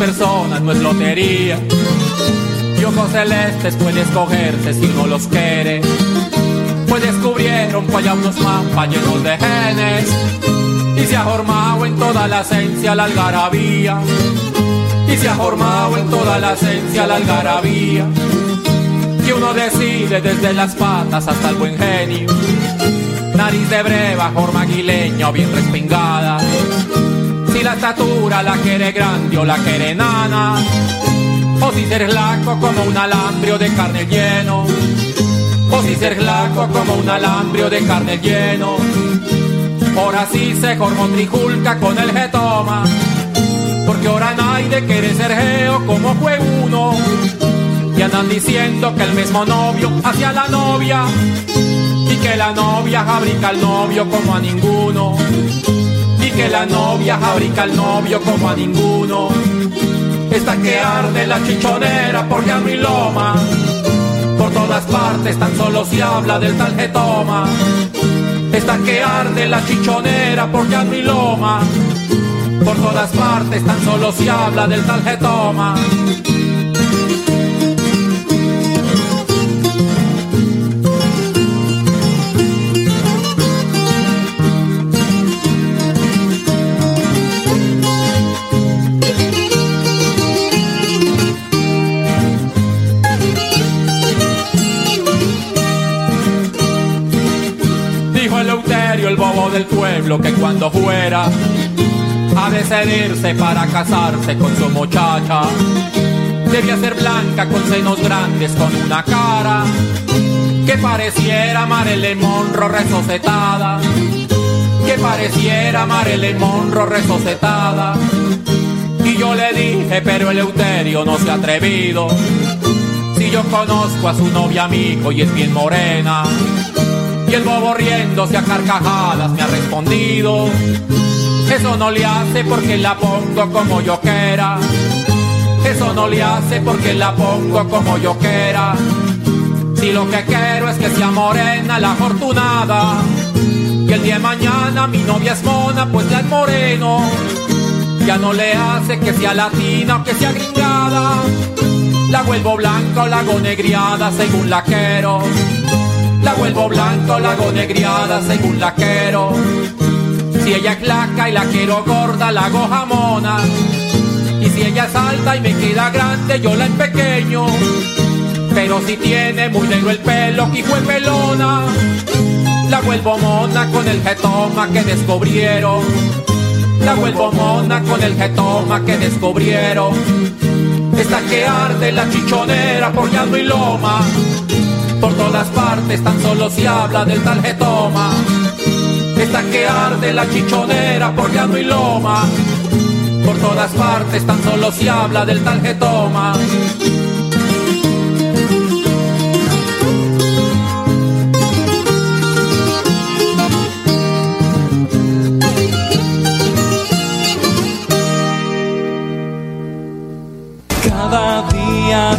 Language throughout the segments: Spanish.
Personas no es lotería. Y ojos celestes puede escogerse si no los quiere. Pues descubrieron que hay unos mapas llenos de genes. Y se ha formado en toda la esencia la algarabía. Y se ha formado en toda la esencia la algarabía. Y uno decide desde las patas hasta el buen genio. Nariz de breva, forma aguileña o bien respingada si la estatura la quiere grande o la quiere nana, o si ser flaco como un alambrio de carne lleno, o si ser flaco como un alambrio de carne lleno. Ahora sí se formó trijulca con el getoma, porque ahora nadie quiere ser geo como fue uno. Y andan diciendo que el mismo novio hacia la novia, y que la novia fabrica al novio como a ninguno que la novia fabrica al novio como a ninguno. Está que arde la chichonera por llano y loma. Por todas partes tan solo se habla del tal toma. Está que arde la chichonera por llano y loma. Por todas partes tan solo se habla del tal toma. del pueblo que cuando fuera a decidirse para casarse con su muchacha, debía ser blanca con senos grandes, con una cara que pareciera Marilyn Monroe resocetada, que pareciera Marilyn Monroe resocetada. Y yo le dije, pero el Euterio no se ha atrevido. Si yo conozco a su novia amigo y es bien morena, y el bobo riéndose a carcajadas me ha respondido. Eso no le hace porque la pongo como yo quiera. Eso no le hace porque la pongo como yo quiera. Si lo que quiero es que sea morena la afortunada. Y el día de mañana mi novia es mona, pues ya es moreno. Ya no le hace que sea latina o que sea gringada. La vuelvo blanca o la hago negriada según la quiero. La vuelvo blanco, la hago negriada según la quiero. Si ella es flaca y la quiero gorda, la hago jamona. Y si ella es alta y me queda grande, yo la en pequeño. Pero si tiene muy negro el pelo, que fue pelona, la vuelvo mona con el getoma que descubrieron. La vuelvo mona con el getoma que descubrieron. Esta que arde la chichonera por llano y loma por todas partes tan solo se habla del tal getoma. Esta que arde la chichonera por llano y loma. Por todas partes tan solo se habla del tal getoma. Cada día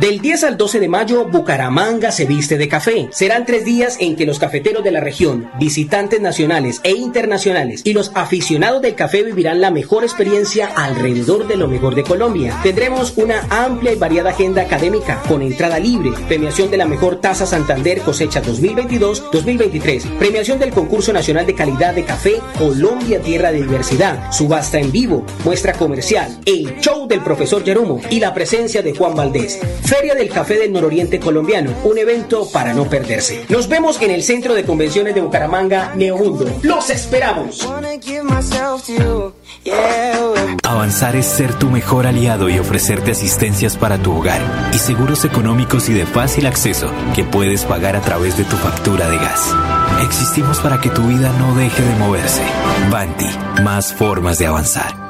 Del 10 al 12 de mayo, Bucaramanga se viste de café. Serán tres días en que los cafeteros de la región, visitantes nacionales e internacionales y los aficionados del café vivirán la mejor experiencia alrededor de lo mejor de Colombia. Tendremos una amplia y variada agenda académica con entrada libre, premiación de la mejor taza Santander cosecha 2022-2023, premiación del concurso nacional de calidad de café Colombia Tierra de Diversidad, subasta en vivo, muestra comercial, el show del profesor Jerumo y la presencia de Juan Valdés. Feria del Café del Nororiente Colombiano, un evento para no perderse. Nos vemos en el Centro de Convenciones de Bucaramanga, Neomundo. ¡Los esperamos! Avanzar es ser tu mejor aliado y ofrecerte asistencias para tu hogar y seguros económicos y de fácil acceso que puedes pagar a través de tu factura de gas. Existimos para que tu vida no deje de moverse. Banti, más formas de avanzar.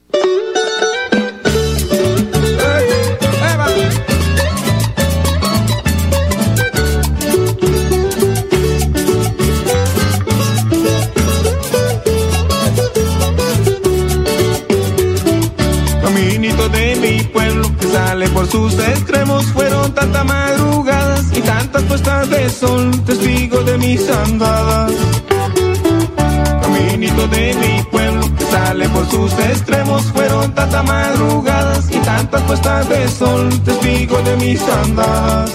por mis andadas. Caminito de mi pueblo que sale por sus extremos fueron tantas madrugadas y tantas puestas de sol, testigo de mis andadas.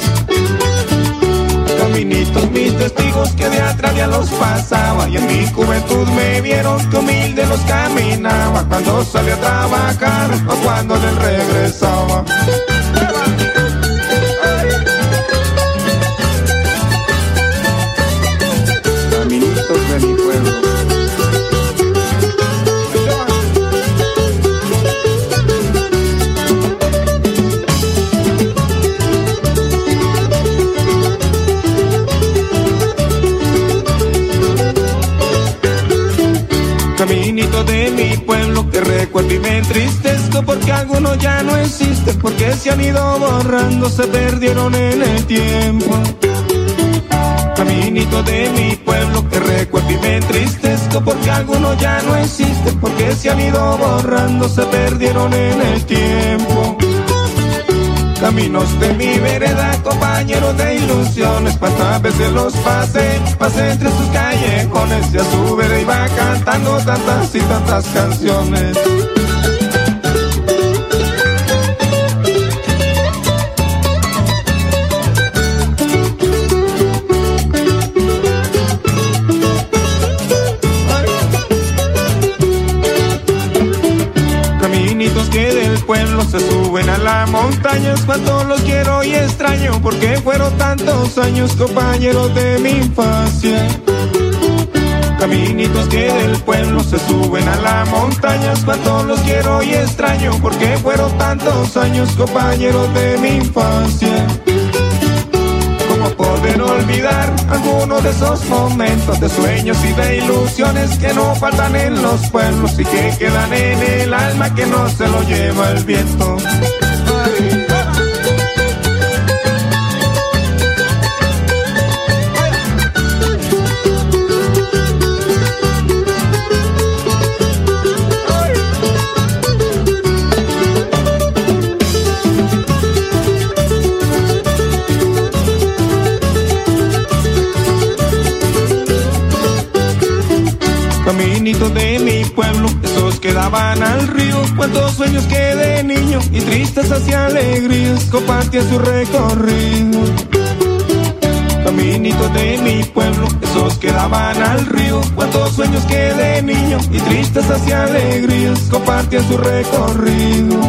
Caminitos mis testigos que de atrás ya los pasaba y en mi juventud me vieron que humilde los caminaba cuando salí a trabajar o cuando les regresaba. Ya no existen, porque se han ido borrando, se perdieron en el tiempo. Caminito de mi pueblo que recuerdo y me entristezco porque algunos ya no existen, porque se han ido borrando, se perdieron en el tiempo. Caminos de mi vereda, compañeros de ilusiones, cuántas veces los pasé, pasé entre sus callejones y a su vereda iba cantando tantas y tantas canciones. Es cuando los quiero y extraño, porque fueron tantos años compañeros de mi infancia. Caminitos que del pueblo se suben a la montaña, es cuando los quiero y extraño, porque fueron tantos años compañeros de mi infancia poder olvidar algunos de esos momentos de sueños y de ilusiones que no faltan en los pueblos y que quedan en el alma que no se lo lleva el viento. De mi pueblo, esos que daban al río, cuántos sueños que de niño y tristes hacia alegrías compartía su recorrido. Caminitos de mi pueblo, esos que daban al río, cuántos sueños que de niño y tristes hacia alegrías compartía su recorrido.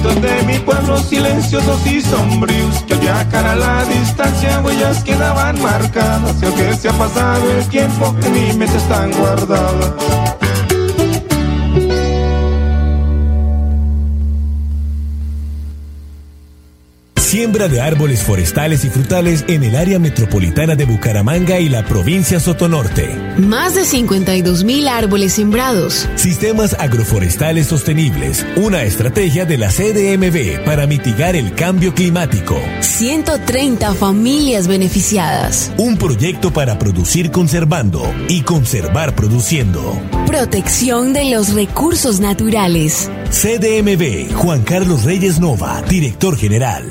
De mi pueblo silenciosos y sombríos Que ya cara a la distancia huellas quedaban marcadas Y aunque se ha pasado el tiempo en mi mente están guardadas Siembra de árboles forestales y frutales en el área metropolitana de Bucaramanga y la provincia Sotonorte. Más de 52 mil árboles sembrados. Sistemas agroforestales sostenibles. Una estrategia de la CDMB para mitigar el cambio climático. 130 familias beneficiadas. Un proyecto para producir conservando y conservar produciendo. Protección de los recursos naturales. CDMB, Juan Carlos Reyes Nova, director general.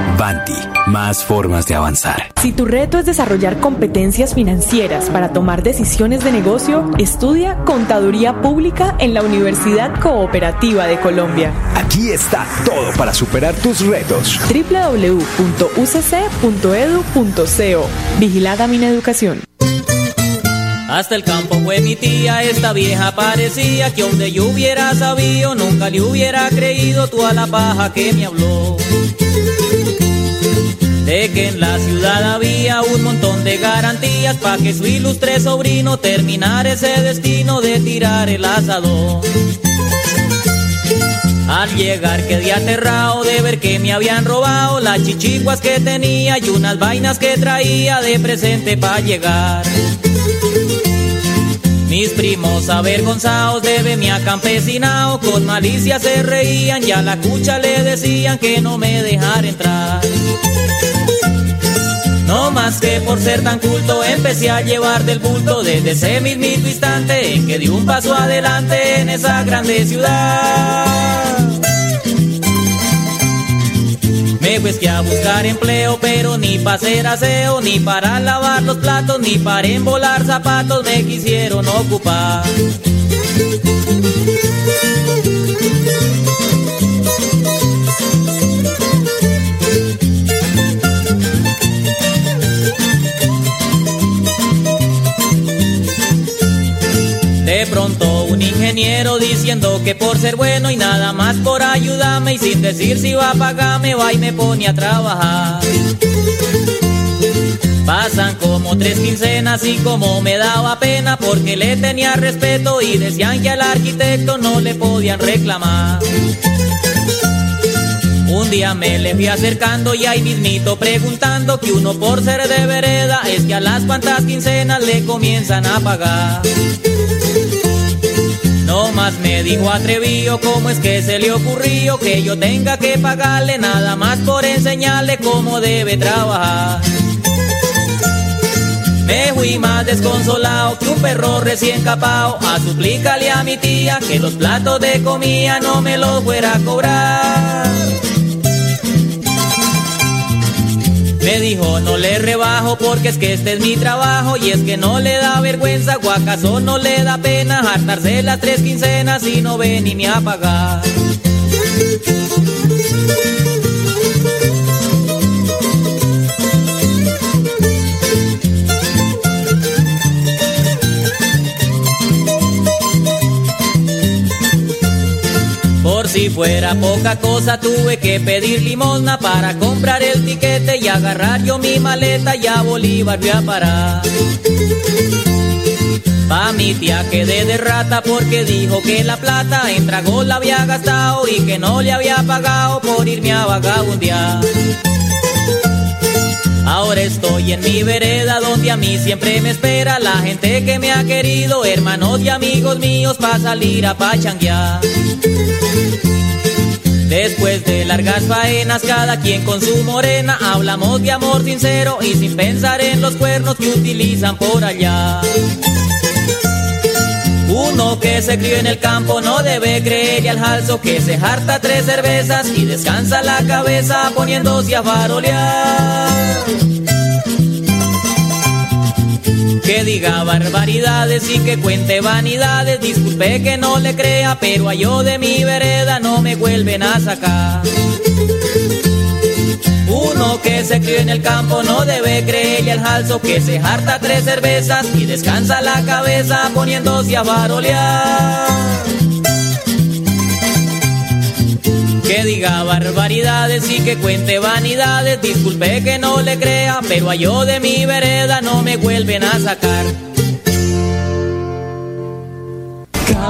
Banti, más formas de avanzar. Si tu reto es desarrollar competencias financieras para tomar decisiones de negocio, estudia Contaduría Pública en la Universidad Cooperativa de Colombia. Aquí está todo para superar tus retos. www.ucc.edu.co Vigilada mi educación. Hasta el campo fue mi tía, esta vieja parecía que donde yo hubiera sabido, nunca le hubiera creído toda la paja que me habló. De que en la ciudad había un montón de garantías para que su ilustre sobrino terminara ese destino de tirar el asador. Al llegar quedé aterrado de ver que me habían robado las chichiguas que tenía y unas vainas que traía de presente para llegar. Mis primos avergonzados de verme acampesinado con malicia se reían y a la cucha le decían que no me dejara entrar. No más que por ser tan culto empecé a llevar del bulto desde ese mismito instante en que di un paso adelante en esa grande ciudad. Me que a buscar empleo, pero ni para hacer aseo, ni para lavar los platos, ni para embolar zapatos me quisieron ocupar. De pronto un ingeniero diciendo que por ser bueno y nada más por ayudarme y sin decir si va a pagarme va y me pone a trabajar. Pasan como tres quincenas y como me daba pena porque le tenía respeto y decían que al arquitecto no le podían reclamar. Un día me le fui acercando y ahí mismito preguntando que uno por ser de vereda es que a las cuantas quincenas le comienzan a pagar. Me dijo atrevido cómo es que se le ocurrió que yo tenga que pagarle nada más por enseñarle cómo debe trabajar. Me fui más desconsolado que un perro recién capao a suplicarle a mi tía que los platos de comida no me los fuera a cobrar. Me dijo, no le rebajo porque es que este es mi trabajo y es que no le da vergüenza o acaso no le da pena hartarse las tres quincenas y no ven ni me a si fuera poca cosa tuve que pedir limosna para comprar el tiquete y agarrar yo mi maleta y a Bolívar voy a parar. Pa' mi tía quedé de rata porque dijo que la plata en trago la había gastado y que no le había pagado por irme a vagabundear. Ahora estoy en mi vereda donde a mí siempre me espera la gente que me ha querido, hermanos y amigos míos, para salir a pachanguear. Después de largas faenas, cada quien con su morena, hablamos de amor sincero y sin pensar en los cuernos que utilizan por allá. Uno que se crió en el campo no debe creerle al jalzo que se harta tres cervezas y descansa la cabeza poniéndose a farolear. Que diga barbaridades y que cuente vanidades, disculpe que no le crea, pero a yo de mi vereda no me vuelven a sacar. Uno que se crió en el campo no debe creerle al jalzo que se harta tres cervezas y descansa la cabeza poniéndose a farolear. Que diga barbaridades y que cuente vanidades, disculpe que no le crea, pero a yo de mi vereda no me vuelven a sacar.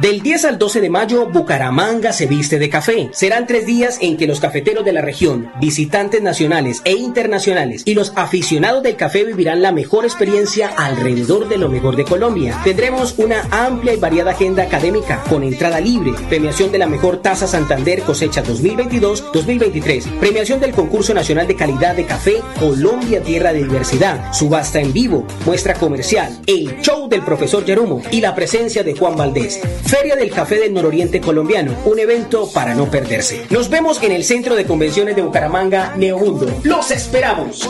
Del 10 al 12 de mayo, Bucaramanga se viste de café. Serán tres días en que los cafeteros de la región, visitantes nacionales e internacionales y los aficionados del café vivirán la mejor experiencia alrededor de lo mejor de Colombia. Tendremos una amplia y variada agenda académica con entrada libre, premiación de la mejor taza Santander cosecha 2022-2023, premiación del concurso nacional de calidad de café Colombia Tierra de Diversidad, subasta en vivo, muestra comercial, el show del profesor Yerumo y la presencia de Juan Valdés. Feria del Café del Nororiente Colombiano, un evento para no perderse. Nos vemos en el Centro de Convenciones de Bucaramanga, Neomundo. ¡Los esperamos!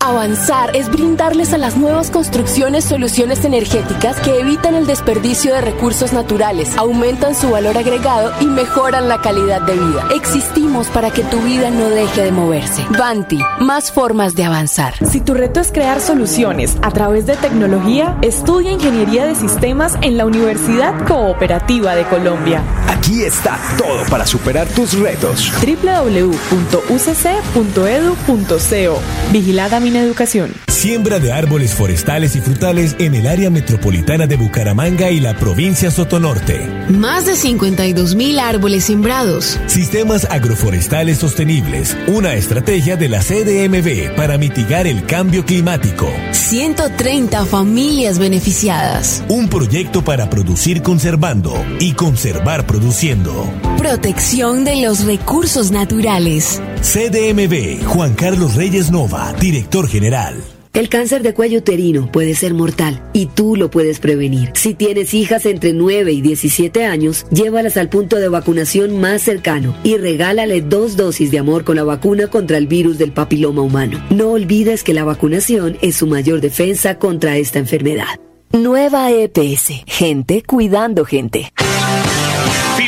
Avanzar es brindarles a las nuevas construcciones soluciones energéticas que evitan el desperdicio de recursos naturales, aumentan su valor agregado y mejoran la calidad de vida. Existimos para que tu vida no deje de moverse. Banti, más formas de avanzar. Si tu reto es crear soluciones a través de tecnología, estudia Ingeniería de Sistemas en la Universidad Cooperativa de Colombia. Aquí está todo para superar tus retos. www.ucc.edu.co Vigilada Mineducación. Siembra de árboles forestales y frutales en el área metropolitana de Bucaramanga y la provincia Sotonorte. Más de 52 mil árboles sembrados. Sistemas agroforestales sostenibles, una estrategia de la CDMV para mitigar el cambio climático. 130 familias beneficiadas. Un proyecto para producir conservando y conservar produciendo. Protección de los recursos naturales. CDMV, Juan Carlos Reyes Nova, director general. El cáncer de cuello uterino puede ser mortal y tú lo puedes prevenir. Si tienes hijas entre 9 y 17 años, llévalas al punto de vacunación más cercano y regálale dos dosis de amor con la vacuna contra el virus del papiloma humano. No olvides que la vacunación es su mayor defensa contra esta enfermedad. Nueva EPS. Gente cuidando gente.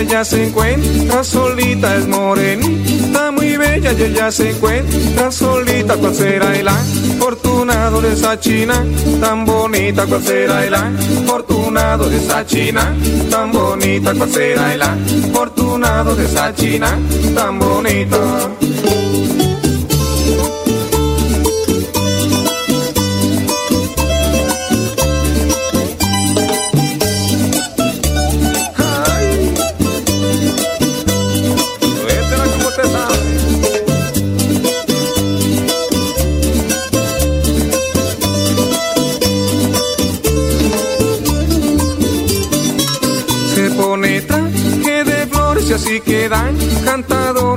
Ella se encuentra solita. Es morenita, muy bella y ella se encuentra solita. ¿Cuál será el afortunado de esa china tan bonita? ¿Cuál será el afortunado de esa china tan bonita? ¿Cuál será el afortunado de esa china tan bonita?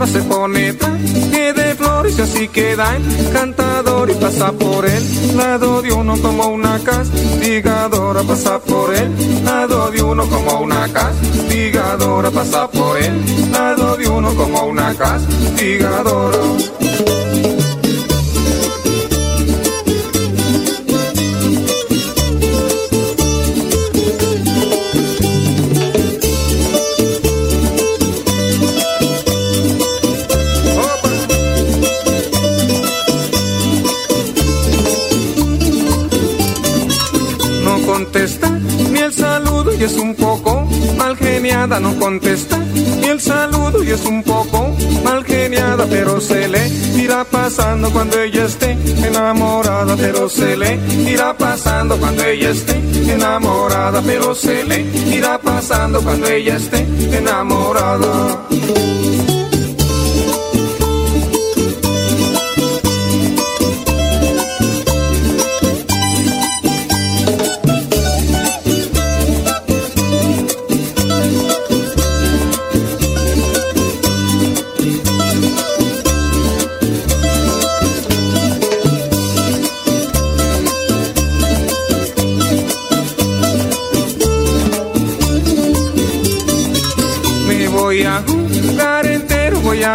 Se pone que de flores y así queda, cantador y pasa por el lado de uno como una castigadora, pasa por el lado de uno como una castigadora, pasa por el lado de uno como una castigadora. No contesta. Y el saludo y es un poco mal geniada, pero se le irá pasando cuando ella esté enamorada, pero se le irá pasando cuando ella esté enamorada, pero se le irá pasando cuando ella esté enamorada.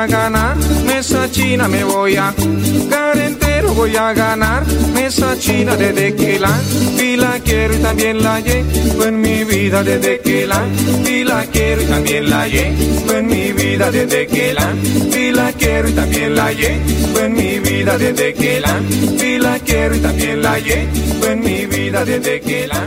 Ganar mesa china, me voy a jugar entero, voy a ganar mesa china desde que la la quiero y también la llevo en mi vida desde que la vi la quiero y también la llevo en mi vida desde que la vi la quiero y también la llevo en mi vida desde que la vi la quiero y también la llevo en mi vida desde que la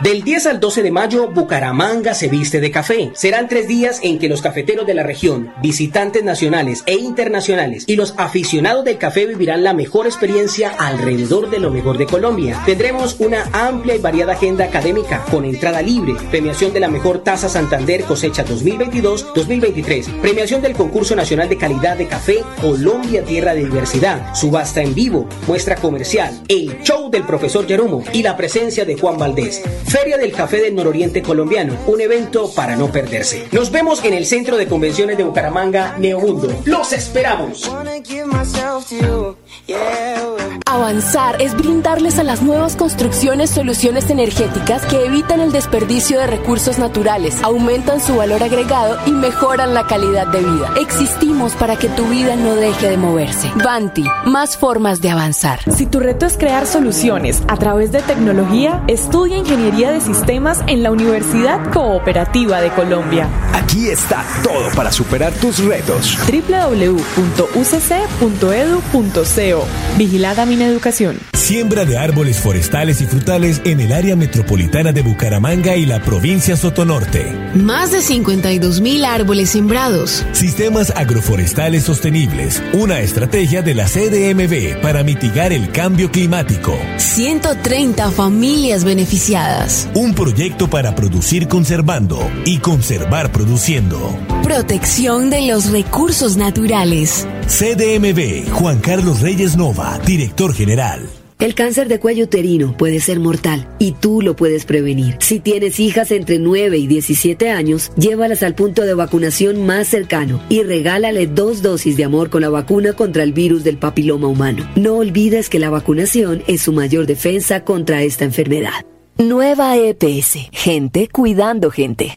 Del 10 al 12 de mayo, Bucaramanga se viste de café. Serán tres días en que los cafeteros de la región, visitantes nacionales e internacionales y los aficionados del café vivirán la mejor experiencia alrededor de lo mejor de Colombia. Tendremos una amplia y variada agenda académica con entrada libre, premiación de la mejor taza Santander cosecha 2022-2023, premiación del concurso nacional de calidad de café Colombia Tierra de Diversidad, subasta en vivo, muestra comercial, el show del profesor Yerumo y la presencia de Juan Valdés. Feria del Café del Nororiente Colombiano, un evento para no perderse. Nos vemos en el Centro de Convenciones de Bucaramanga, Neomundo. ¡Los esperamos! Avanzar es brindarles a las nuevas construcciones soluciones energéticas que evitan el desperdicio de recursos naturales, aumentan su valor agregado y mejoran la calidad de vida. Existimos para que tu vida no deje de moverse. Banti, más formas de avanzar. Si tu reto es crear soluciones a través de tecnología, estudia Ingeniería de Sistemas en la Universidad Cooperativa de Colombia. Aquí está todo para superar tus retos. www.ucc.edu.co Vigilada Educación. Siembra de árboles forestales y frutales en el área metropolitana de Bucaramanga y la provincia Sotonorte. Más de 52 mil árboles sembrados. Sistemas agroforestales sostenibles. Una estrategia de la CDMB para mitigar el cambio climático. 130 familias beneficiadas. Un proyecto para producir conservando y conservar produciendo. Protección de los recursos naturales. CDMB, Juan Carlos Reyes Nova, director general. El cáncer de cuello uterino puede ser mortal y tú lo puedes prevenir. Si tienes hijas entre 9 y 17 años, llévalas al punto de vacunación más cercano y regálale dos dosis de amor con la vacuna contra el virus del papiloma humano. No olvides que la vacunación es su mayor defensa contra esta enfermedad. Nueva EPS. Gente cuidando gente.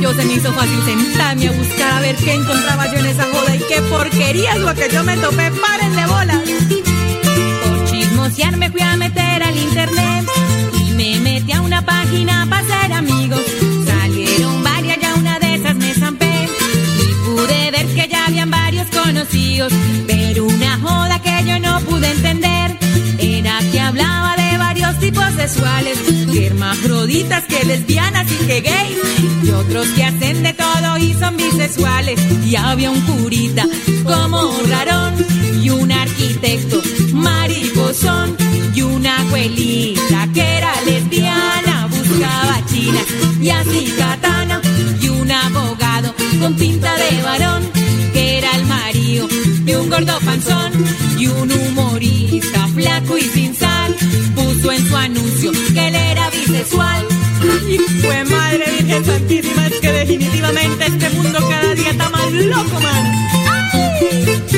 Yo se me hizo fácil sentarme a buscar a ver qué encontraba yo en esa joda y qué porquería es lo que yo me topé, párenle bolas. Por chismosear me fui a meter al internet y me metí a una página para ser amigos. Salieron varias, ya una de esas me zampé y pude ver que ya habían varios conocidos, pero una joda que yo no pude entender era que hablaba de varios tipos sexuales, que más roditas que lesbianas y que gays y otros que hacen de todo y son bisexuales. Y había un curita como rarón y un arquitecto mariposón y una abuelita que era lesbiana, buscaba china y así katana y un abogado con pinta de varón que era el marido de un gordo panzón y un humorista flaco y sin sal en su anuncio que él era bisexual. Y fue madre Virgen Santísima, es que definitivamente este mundo cada día está más loco, man. Había